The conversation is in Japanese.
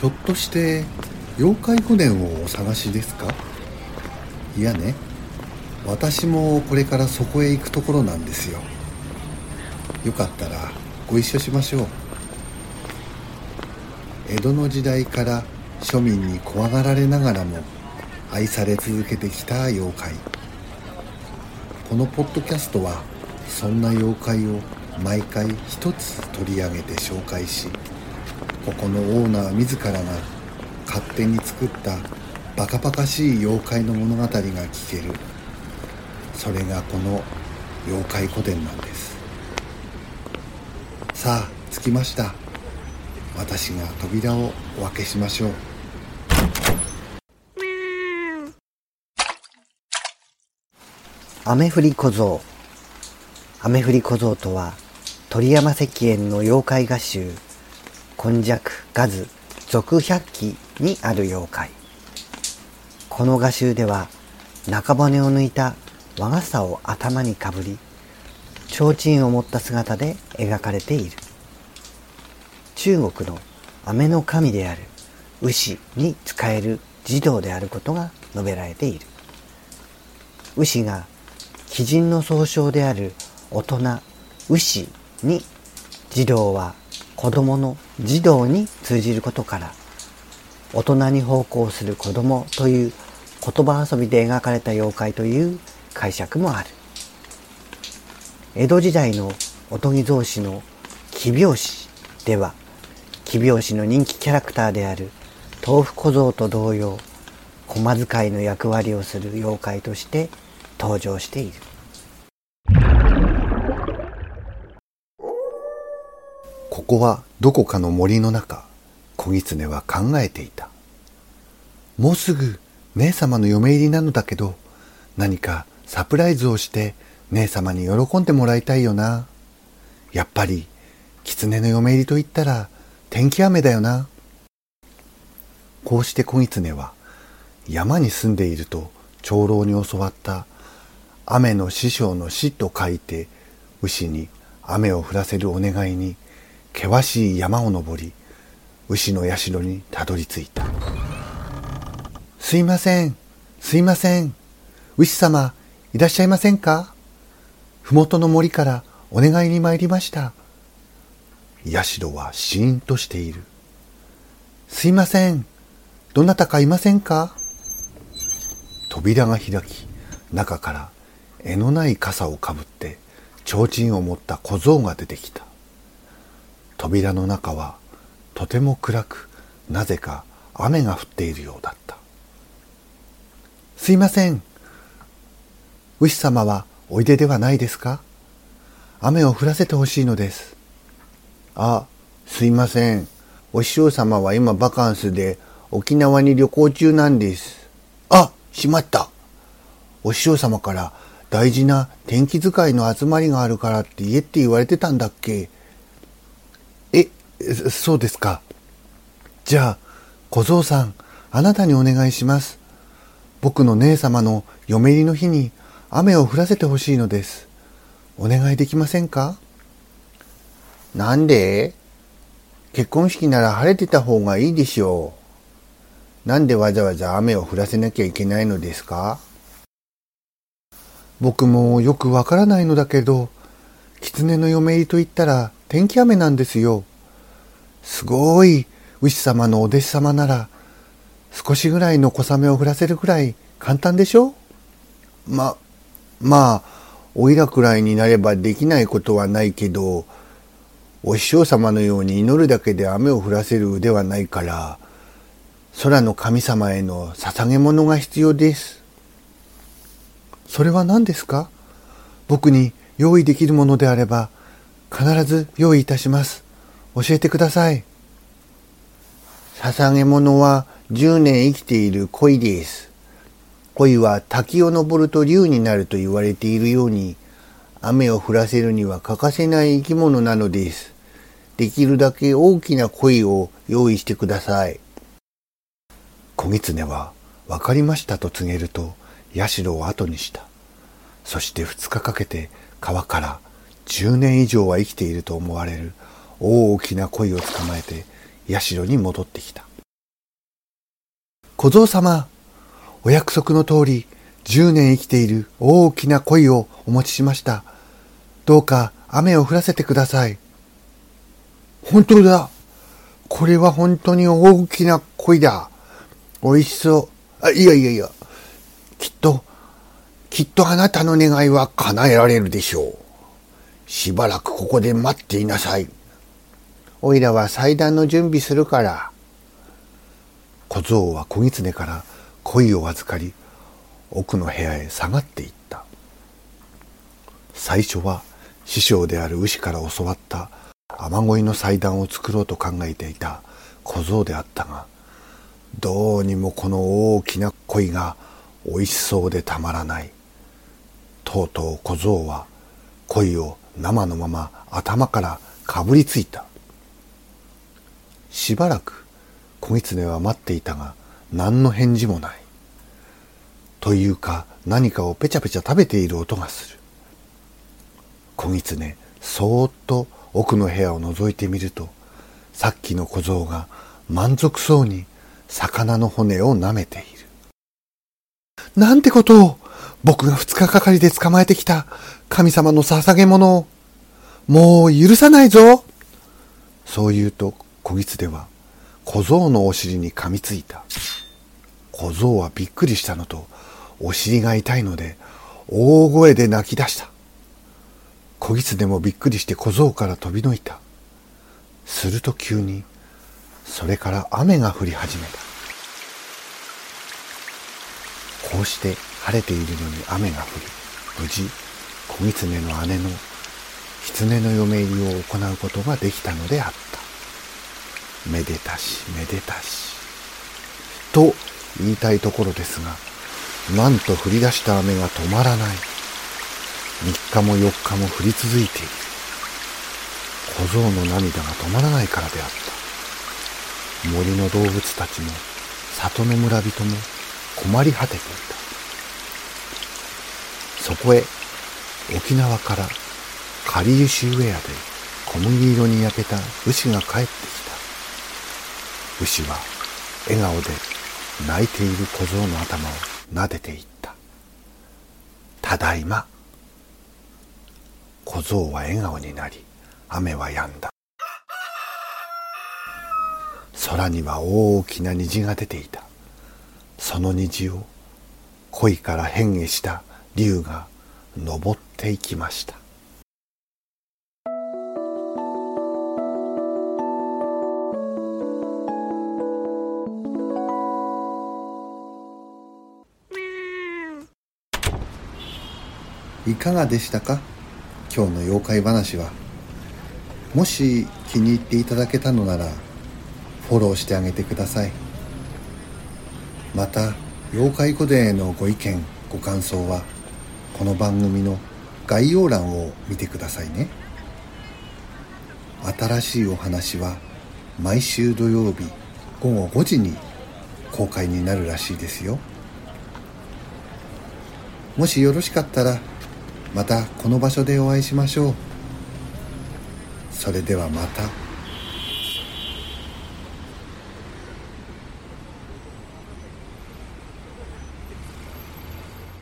ひょっとして妖怪御殿をお探しですか？いやね。私もこれからそこへ行くところなんですよ。よかったらご一緒しましょう。江戸の時代から庶民に怖がられながらも愛され続けてきた妖怪。このポッドキャストはそんな妖怪を毎回一つ取り上げて紹介しここのオーナー自らが勝手に作ったバカバカしい妖怪の物語が聞ける。それがこの妖怪古典なんです。さあ着きました。私が扉をお開けしましょう。雨降り小僧。雨降り小僧とは鳥山石燕の妖怪画集。今昔ガズ続百鬼にある妖怪。この画集では中骨を抜いた和傘を頭にかぶり提灯を持った姿で描かれている。中国の雨の神である牛に仕える児童であることが述べられている。牛が鬼人の総称である大人牛に児童は子供の児童に通じることから大人に奉公する子供という言葉遊びで描かれた妖怪という解釈もある。江戸時代のおとぎ造詞の奇拍子では奇拍子の人気キャラクターである豆腐小僧と同様駒遣いの役割をする妖怪として登場している。ここはどこかの森の中小狐は考えていた。もうすぐ姉様の嫁入りなのだけど何かサプライズをして姉様に喜んでもらいたいよな。やっぱり狐の嫁入りと言ったら天気雨だよな。こうして小狐は山に住んでいると長老に教わった雨の師匠の死と書いて牛に雨を降らせるお願いに険しい山を登り牛の社にたどり着いた。すいません。すいません。牛様いらっしゃいませんか？麓の森からお願いに参りました。社はシーンとしている。すいません。どなたかいませんか？扉が開き中から柄のない傘をかぶって提灯を持った小僧が出てきた。扉の中はとても暗くなぜか雨が降っているようだった。すいません。牛様はおいでではないですか？雨を降らせてほしいのです。あすいません。お師匠様は今バカンスで沖縄に旅行中なんです。あしまった。お師匠様から大事な天気使いの集まりがあるからって言えって言われてたんだっけ？そうですか。じゃあ、小僧さん、あなたにお願いします。僕の姉様の嫁入りの日に雨を降らせてほしいのです。お願いできませんか？なんで？結婚式なら晴れてた方がいいでしょう。なんでわざわざ雨を降らせなきゃいけないのですか？僕もよくわからないのだけど、狐の嫁入りと言ったら天気雨なんですよ。すごい牛様のお弟子様なら少しぐらいの小雨を降らせるくらい簡単でしょ？ま、まあ、おいらくらいになればできないことはないけど、お師匠様のように祈るだけで雨を降らせる腕はないから、空の神様への捧げ物が必要です。それは何ですか？僕に用意できるものであれば必ず用意いたします。教えてください。捧げ物は10年生きている鯉です。鯉は滝を登ると竜になると言われているように、雨を降らせるには欠かせない生き物なのです。できるだけ大きな鯉を用意してください。小狐は、わかりましたと告げると、社を後にした。そして二日かけて川から10年以上は生きていると思われる大きな鯉を捕まえて社に戻ってきた小僧様、お約束の通り、10年生きている大きな鯉をお持ちしました。どうか雨を降らせてください。本当だ。これは本当に大きな鯉だ。美味しそう。あ、いやいやいや。きっと、きっとあなたの願いは叶えられるでしょう。しばらくここで待っていなさい。おいらは祭壇の準備するから。小僧は小狐から鯉を預かり、奥の部屋へ下がっていった。最初は師匠である牛から教わった雨乞いの祭壇を作ろうと考えていた小僧であったがどうにもこの大きな鯉がおいしそうでたまらないとうとう小僧は鯉を生のまま頭からかぶりついたしばらく小狐は待っていたが何の返事もない。というか何かをペチャペチャ食べている音がする。小狐そーっと奥の部屋を覗いてみるとさっきの小僧が満足そうに魚の骨を舐めている。なんてことを僕が二日かかりで捕まえてきた神様の捧げ物を。もう許さないぞ。そう言うと小狐は小僧のお尻に噛みついた小僧はびっくりしたのとお尻が痛いので大声で泣き出した小狐もびっくりして小僧から飛びのいた。すると急に、それから雨が降り始めた。こうして晴れているのに雨が降り、無事、小狐の姉の狐の嫁入りを行うことができたのであった。めでたし、めでたし。と言いたいところですが、なんと降り出した雨が止まらない。3日も4日も降り続いている小僧の涙が止まらないからであった森の動物たちも里の村人も困り果てていたそこへ沖縄からカリユシウェアで小麦色に焼けた牛が帰ってきた牛は笑顔で泣いている小僧の頭を撫でていった。ただいま小僧は笑顔になり雨は止んだ。空には大きな虹が出ていた。その虹を恋から変化した竜が登っていきました。いかがでしたか？今日の妖怪話は。もし気に入っていただけたのならフォローしてあげてください。また妖怪古伝へのご意見ご感想はこの番組の概要欄を見てくださいね。新しいお話は毎週土曜日午後5時に公開になるらしいですよ。もしよろしかったらまたこの場所でお会いしましょうそれではまた。